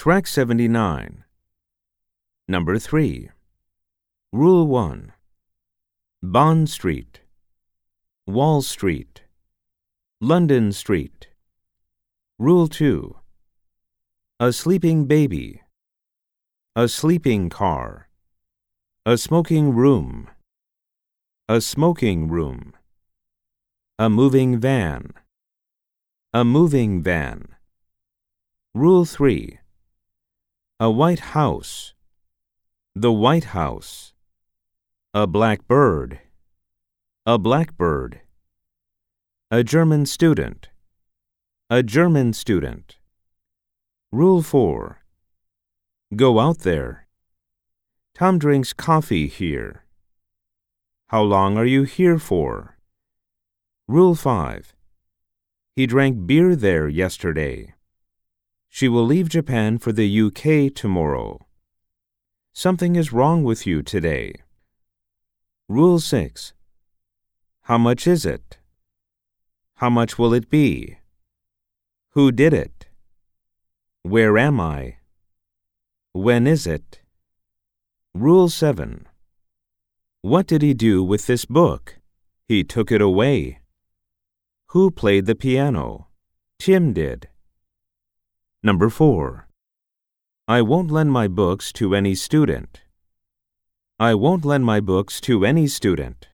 Track 79. Number 3. Rule 1. Bond Street, Wall Street, London Street. Rule 2. A sleeping baby, a sleeping car, a smoking room, a smoking room, a moving van, a moving van. Rule 3. A white house, the White House, a black bird, a blackbird, a German student, a German student. Rule 4. Go out there. Tom drinks coffee here. How long are you here for? Rule 5. He drank beer there yesterday. She will leave Japan for the UK tomorrow. Something is wrong with you today. Rule 6. How much is it? How much will it be? Who did it? Where am I? When is it? Rule 7. What did he do with this book? He took it away. Who played the piano? Tim did. Number 4. I won't lend my books to any student. I won't lend my books to any student.